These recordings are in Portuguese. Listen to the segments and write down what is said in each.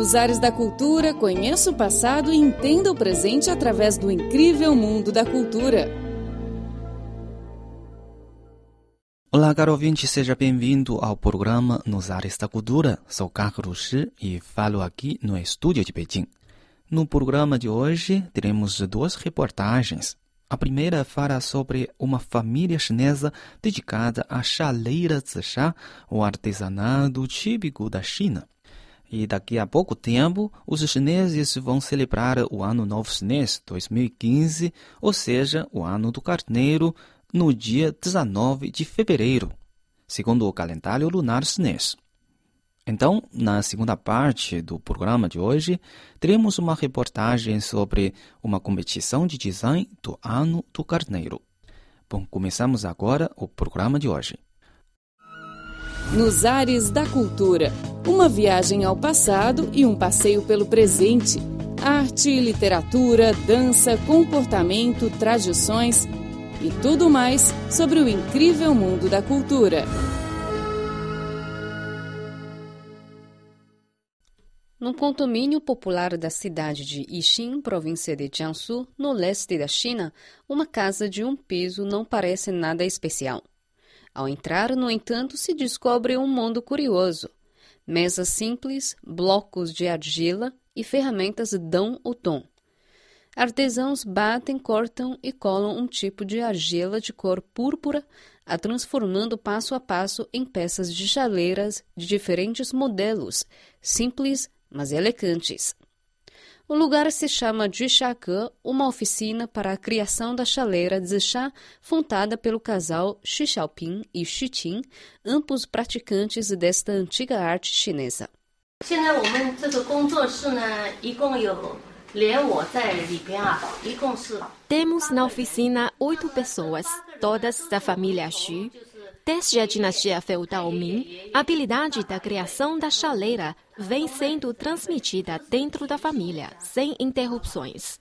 Nos ares da cultura, conheça o passado e entenda o presente através do incrível mundo da cultura. Olá, caro ouvinte, seja bem-vindo ao programa Nos Ares da Cultura. Sou Carlos Shi e falo aqui no estúdio de Beijing. No programa de hoje, teremos duas reportagens. A primeira fala sobre uma família chinesa dedicada à chaleira chá, o artesanato típico da China. E daqui a pouco tempo, os chineses vão celebrar o Ano Novo Chinês 2015, ou seja, o Ano do Carneiro, no dia 19 de fevereiro, segundo o calendário lunar chinês. Então, na segunda parte do programa de hoje, teremos uma reportagem sobre uma competição de design do Ano do Carneiro. Bom, começamos agora o programa de hoje. Nos ares da cultura, uma viagem ao passado e um passeio pelo presente. Arte, literatura, dança, comportamento, tradições e tudo mais sobre o incrível mundo da cultura. No condomínio popular da cidade de Yixin, província de Jiangsu, no leste da China, uma casa de um piso não parece nada especial. Ao entrar, no entanto, se descobre um mundo curioso. Mesas simples, blocos de argila e ferramentas dão o tom. Artesãos batem, cortam e colam um tipo de argila de cor púrpura, a transformando passo a passo em peças de chaleiras de diferentes modelos, simples, mas elegantes. O lugar se chama Jishake, uma oficina para a criação da chaleira de chá fundada pelo casal Xu Xiaoping e Xu Qing, ambos praticantes desta antiga arte chinesa. Temos na oficina oito pessoas, todas da família Xu. Desde a dinastia feudal Ming, a habilidade da criação da chaleira vem sendo transmitida dentro da família, sem interrupções.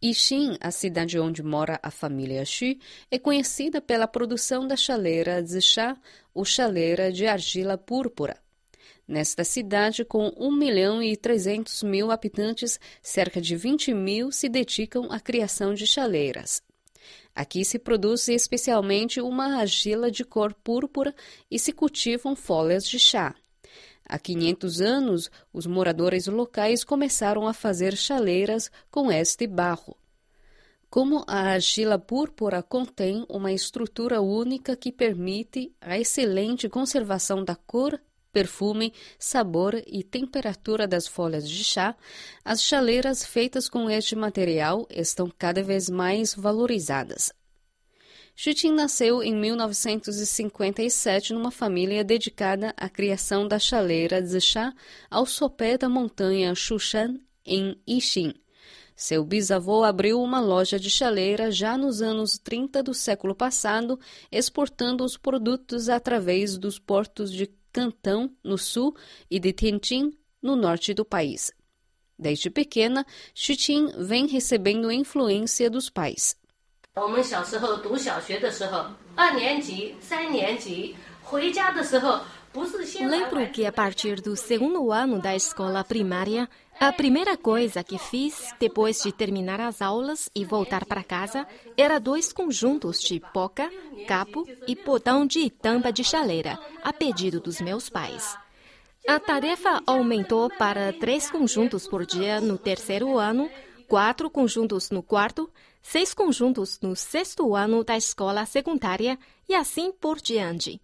Yixin, a cidade onde mora a família Xu, é conhecida pela produção da chaleira de chá ou chaleira de argila púrpura. Nesta cidade, com 1 milhão e 300 mil habitantes, cerca de 20 mil se dedicam à criação de chaleiras. Aqui se produz especialmente uma argila de cor púrpura e se cultivam folhas de chá. Há 500 anos, os moradores locais começaram a fazer chaleiras com este barro. Como a argila púrpura contém uma estrutura única que permite a excelente conservação da cor perfume, sabor e temperatura das folhas de chá, as chaleiras feitas com este material estão cada vez mais valorizadas. Xutin nasceu em 1957 numa família dedicada à criação da chaleira de chá ao sopé da montanha Shushan, em Yixin. Seu bisavô abriu uma loja de chaleira já nos anos 30 do século passado, exportando os produtos através dos portos de Cantão, no sul, e de Tianjin, no norte do país. Desde pequena, Xuqin vem recebendo influência dos pais. Lembro que a partir do segundo ano da escola primária, a primeira coisa que fiz depois de terminar as aulas e voltar para casa era dois conjuntos de poca, capo e botão de tampa de chaleira, a pedido dos meus pais. A tarefa aumentou para três conjuntos por dia no terceiro ano, quatro conjuntos no quarto, seis conjuntos no sexto ano da escola secundária e assim por diante.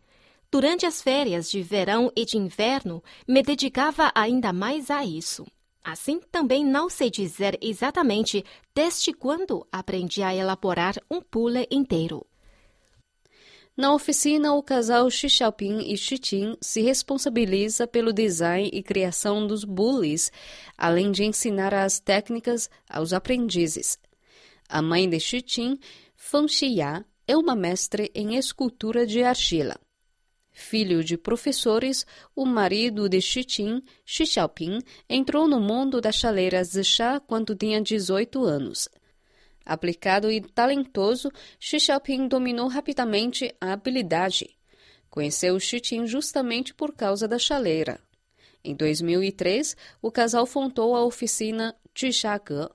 Durante as férias de verão e de inverno, me dedicava ainda mais a isso. Assim, também não sei dizer exatamente desde quando aprendi a elaborar um pule inteiro. Na oficina, o casal Xi Xiaoping e Xi Qing se responsabiliza pelo design e criação dos bules, além de ensinar as técnicas aos aprendizes. A mãe de Xi Qing, Feng Xiya, é uma mestre em escultura de argila. Filho de professores, o marido de Xiqin, Xi Xiaoping, entrou no mundo das chaleiras de chá quando tinha 18 anos. Aplicado e talentoso, Xi Xiaoping dominou rapidamente a habilidade. Conheceu Xiqin justamente por causa da chaleira. Em 2003, o casal fundou a oficina Jixage.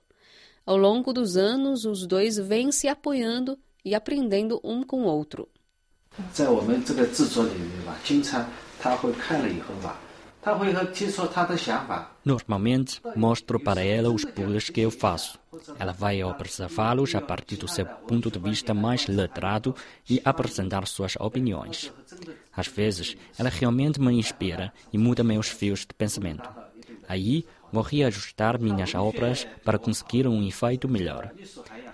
Ao longo dos anos, os dois vêm se apoiando e aprendendo um com o outro. 在我们这个制作里面吧，经常他会看了以后吧，他会和提出他的想法。 Normalmente, mostro para ela os pulos que eu faço. Ela vai observá-los a partir do seu ponto de vista mais letrado e apresentar suas opiniões. Às vezes, ela realmente me inspira e muda meus fios de pensamento. Aí, vou reajustar minhas obras para conseguir um efeito melhor.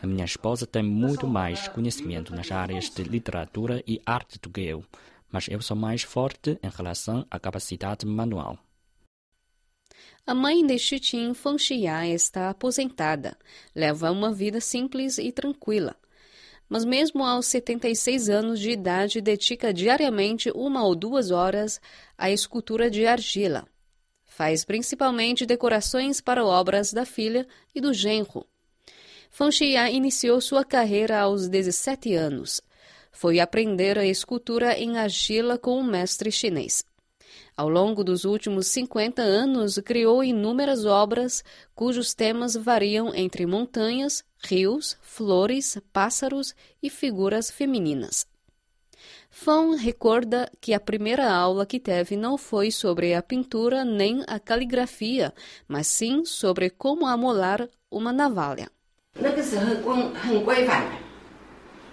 A minha esposa tem muito mais conhecimento nas áreas de literatura e arte do que eu, mas eu sou mais forte em relação à capacidade manual. A mãe de Xiqin, Feng Xia, está aposentada. Leva uma vida simples e tranquila. Mas mesmo aos 76 anos de idade, dedica diariamente uma ou duas horas à escultura de argila. Faz principalmente decorações para obras da filha e do genro. Feng Xia iniciou sua carreira aos 17 anos. Foi aprender a escultura em argila com um mestre chinês. Ao longo dos últimos 50 anos, criou inúmeras obras cujos temas variam entre montanhas, rios, flores, pássaros e figuras femininas. Fão recorda que a primeira aula que teve não foi sobre a pintura nem a caligrafia, mas sim sobre como amolar uma navalha. 那个时候光很规范的，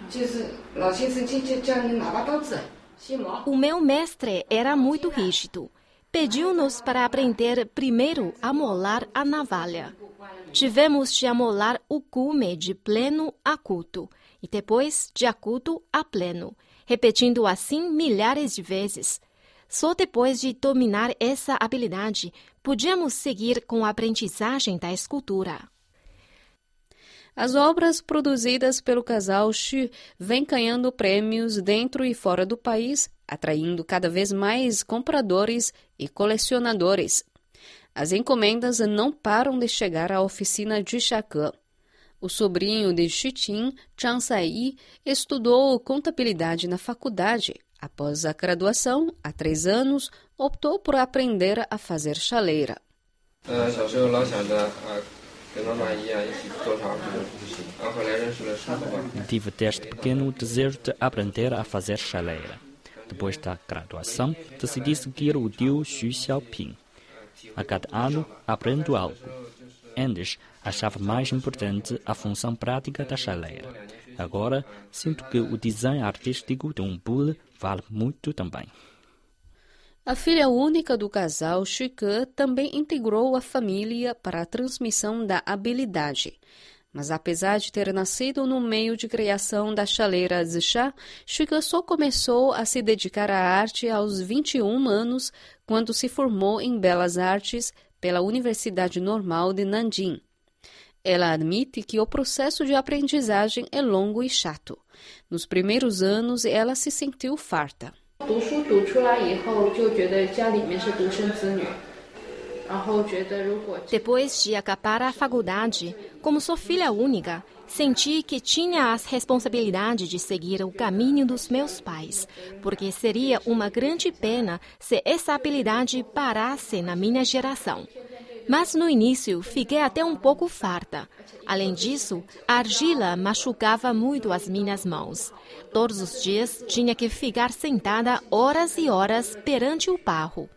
就是老先生就就叫你拿把刀子，先磨。 O meu mestre era muito rígido. Pediu-nos para aprender primeiro a molar a navalha. Tivemos de amolar o cume de pleno a culto e depois de acuto a pleno, repetindo assim milhares de vezes. Só depois de dominar essa habilidade podíamos seguir com a aprendizagem da escultura. As obras produzidas pelo casal Xu vêm ganhando prêmios dentro e fora do país, atraindo cada vez mais compradores e colecionadores. As encomendas não param de chegar à oficina de Chacã. O sobrinho de Xutin, Chang Sai, estudou contabilidade na faculdade. Após a graduação, há três anos, optou por aprender a fazer chaleira. Tive desde pequeno o desejo de aprender a fazer chaleira. Depois da graduação, decidi seguir o tio Xu Xiaoping. A cada ano, aprendo algo. Antes, achava mais importante a função prática da chaleira. Agora, sinto que o design artístico de um bule vale muito também. A filha única do casal, Shike, também integrou a família para a transmissão da habilidade. Mas apesar de ter nascido no meio de criação da chaleira Zixá, Shike só começou a se dedicar à arte aos 21 anos, quando se formou em Belas Artes pela Universidade Normal de Nanjing. Ela admite que o processo de aprendizagem é longo e chato. Nos primeiros anos, ela se sentiu farta. 读书读出来以后，就觉得家里面是独生子女，然后觉得如果 Depois de acabar a faculdade, como sou filha única, senti que tinha as responsabilidades de seguir o caminho dos meus pais, porque seria uma grande pena se essa habilidade parasse na minha geração. Mas no início fiquei até um pouco farta. Além disso, a argila machucava muito as minhas mãos. Todos os dias tinha que ficar sentada horas e horas perante o barro.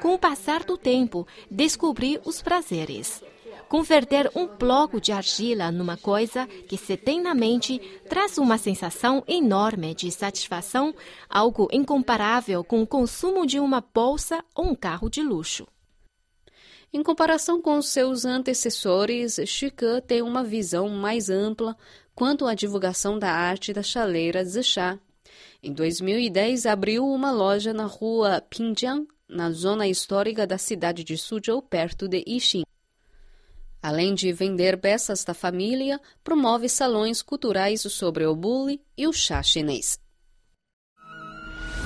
Com o passar do tempo, descobri os prazeres. Converter um bloco de argila numa coisa que se tem na mente traz uma sensação enorme de satisfação, algo incomparável com o consumo de uma bolsa ou um carro de luxo. Em comparação com seus antecessores, Chica tem uma visão mais ampla quanto à divulgação da arte da chaleira Zixá. Em 2010, abriu uma loja na rua Pinjiang, na zona histórica da cidade de Suzhou, perto de Yixin. Além de vender peças da família, promove salões culturais sobre o bule e o chá chinês.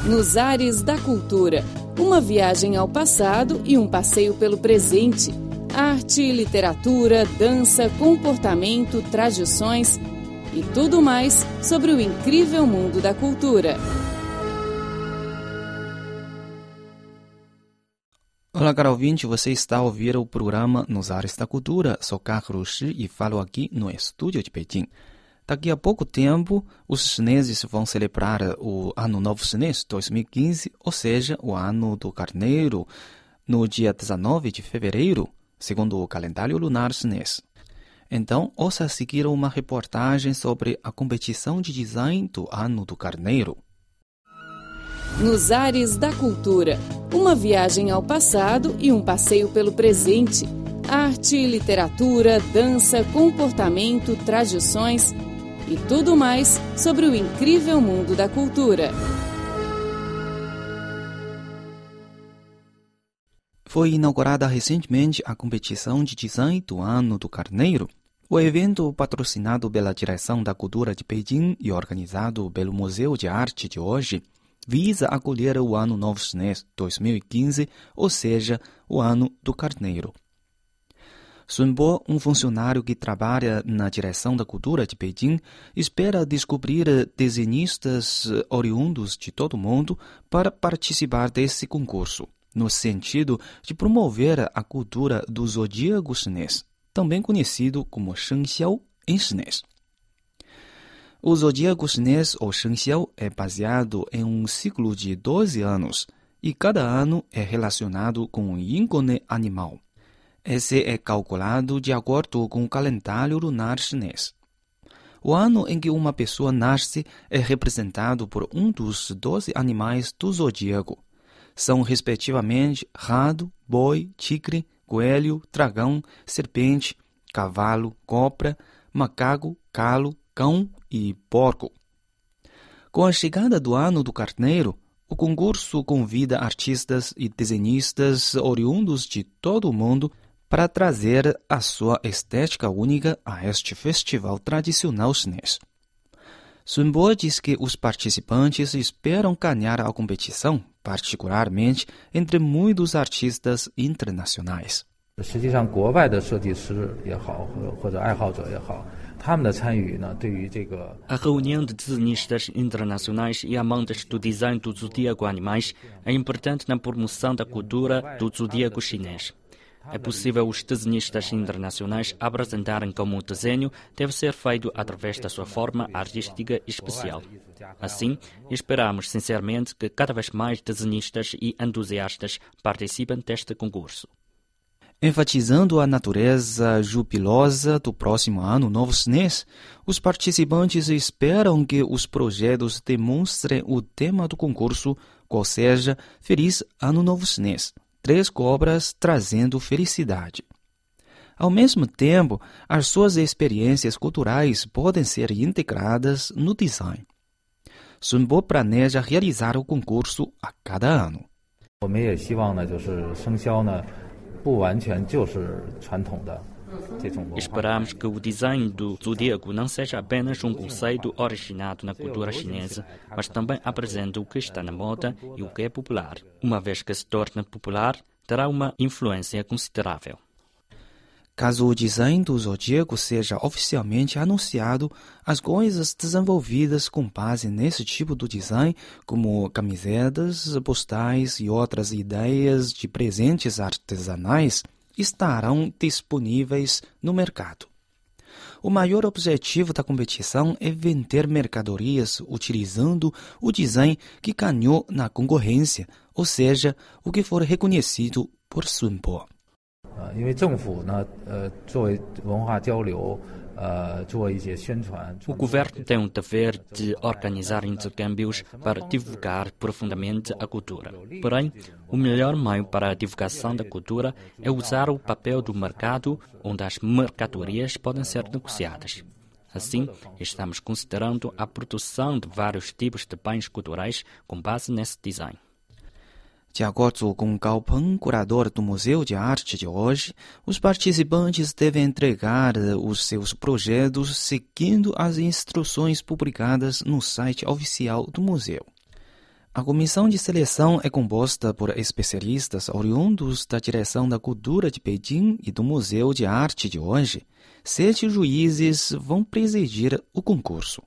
Nos ares da cultura, uma viagem ao passado e um passeio pelo presente. Arte, literatura, dança, comportamento, tradições e tudo mais sobre o incrível mundo da cultura. Olá, caro ouvinte, você está a ouvir o programa Nos Ares da Cultura. Sou Carlos Shi e falo aqui no estúdio de Pequim. Daqui a pouco tempo, os chineses vão celebrar o Ano Novo Chinês 2015, ou seja, o Ano do Carneiro, no dia 19 de fevereiro, segundo o calendário lunar chinês. Então, ouça a seguir uma reportagem sobre a competição de design do Ano do Carneiro. Nos Ares da Cultura. Uma viagem ao passado e um passeio pelo presente. Arte, literatura, dança, comportamento, tradições e tudo mais sobre o incrível mundo da cultura. Foi inaugurada recentemente a competição de design do Ano do Carneiro. O evento, patrocinado pela Direção da Cultura de Beijing e organizado pelo Museu de Arte de hoje, visa acolher o Ano Novo Chinês 2015, ou seja, o Ano do Carneiro. Sun Bo, um funcionário que trabalha na direção da cultura de Beijing, espera descobrir desenhistas oriundos de todo o mundo para participar desse concurso, no sentido de promover a cultura do zodíaco chinês, também conhecido como Shengxiao em chinês. O zodíaco chinês ou Shengxiao é baseado em um ciclo de 12 anos e cada ano é relacionado com um ícone animal. Esse é calculado de acordo com o calendário lunar chinês. O ano em que uma pessoa nasce é representado por um dos 12 animais do zodíaco. São, respectivamente, rato, boi, tigre, coelho, dragão, serpente, cavalo, cobra, macaco, calo, cão e porco. Com a chegada do ano do carneiro, o concurso convida artistas e desenhistas oriundos de todo o mundo para trazer a sua estética única a este festival tradicional chinês. Sun Bo diz que os participantes esperam ganhar a competição, particularmente entre muitos artistas internacionais. 实际上，国外的设计师也好，或或者爱好者也好， 他们的参与呢，对于这个 A reunião de desenhistas internacionais e amantes do design do zodíaco animais é importante na promoção da cultura do zodíaco chinês. É possível os desenhistas internacionais apresentarem como o desenho deve ser feito através da sua forma artística especial. Assim, esperamos sinceramente que cada vez mais desenhistas e entusiastas participem deste concurso. Enfatizando a natureza jubilosa do próximo ano novo chinês, os participantes esperam que os projetos demonstrem o tema do concurso, qual seja Feliz Ano Novo Chinês, três cobras trazendo felicidade. Ao mesmo tempo, as suas experiências culturais podem ser integradas no design. Sunbo planeja realizar o concurso a cada ano. 我们也希望呢，就是生肖呢， Esperamos que o design do zodíaco não seja apenas um conceito originado na cultura chinesa, mas também apresente o que está na moda e o que é popular. Uma vez que se torna popular, terá uma influência considerável. Caso o design do zodíaco seja oficialmente anunciado, as coisas desenvolvidas com base nesse tipo de design, como camisetas, postais e outras ideias de presentes artesanais, estarão disponíveis no mercado. O maior objetivo da competição é vender mercadorias utilizando o design que ganhou na concorrência, ou seja, o que for reconhecido por Sunbo. 呃，因为政府呢，呃，作为文化交流，呃，做一些宣传。 O governo tem o dever de organizar intercâmbios para divulgar profundamente a cultura. Porém, o melhor meio para a divulgação da cultura é usar o papel do mercado, onde as mercadorias podem ser negociadas. Assim, estamos considerando a produção de vários tipos de bens culturais com base nesse design. De acordo com Peng, curador do Museu de Arte de hoje, os participantes devem entregar os seus projetos seguindo as instruções publicadas no site oficial do museu. A comissão de seleção é composta por especialistas oriundos da Direção da Cultura de Beijing e do Museu de Arte de hoje. Sete juízes vão presidir o concurso.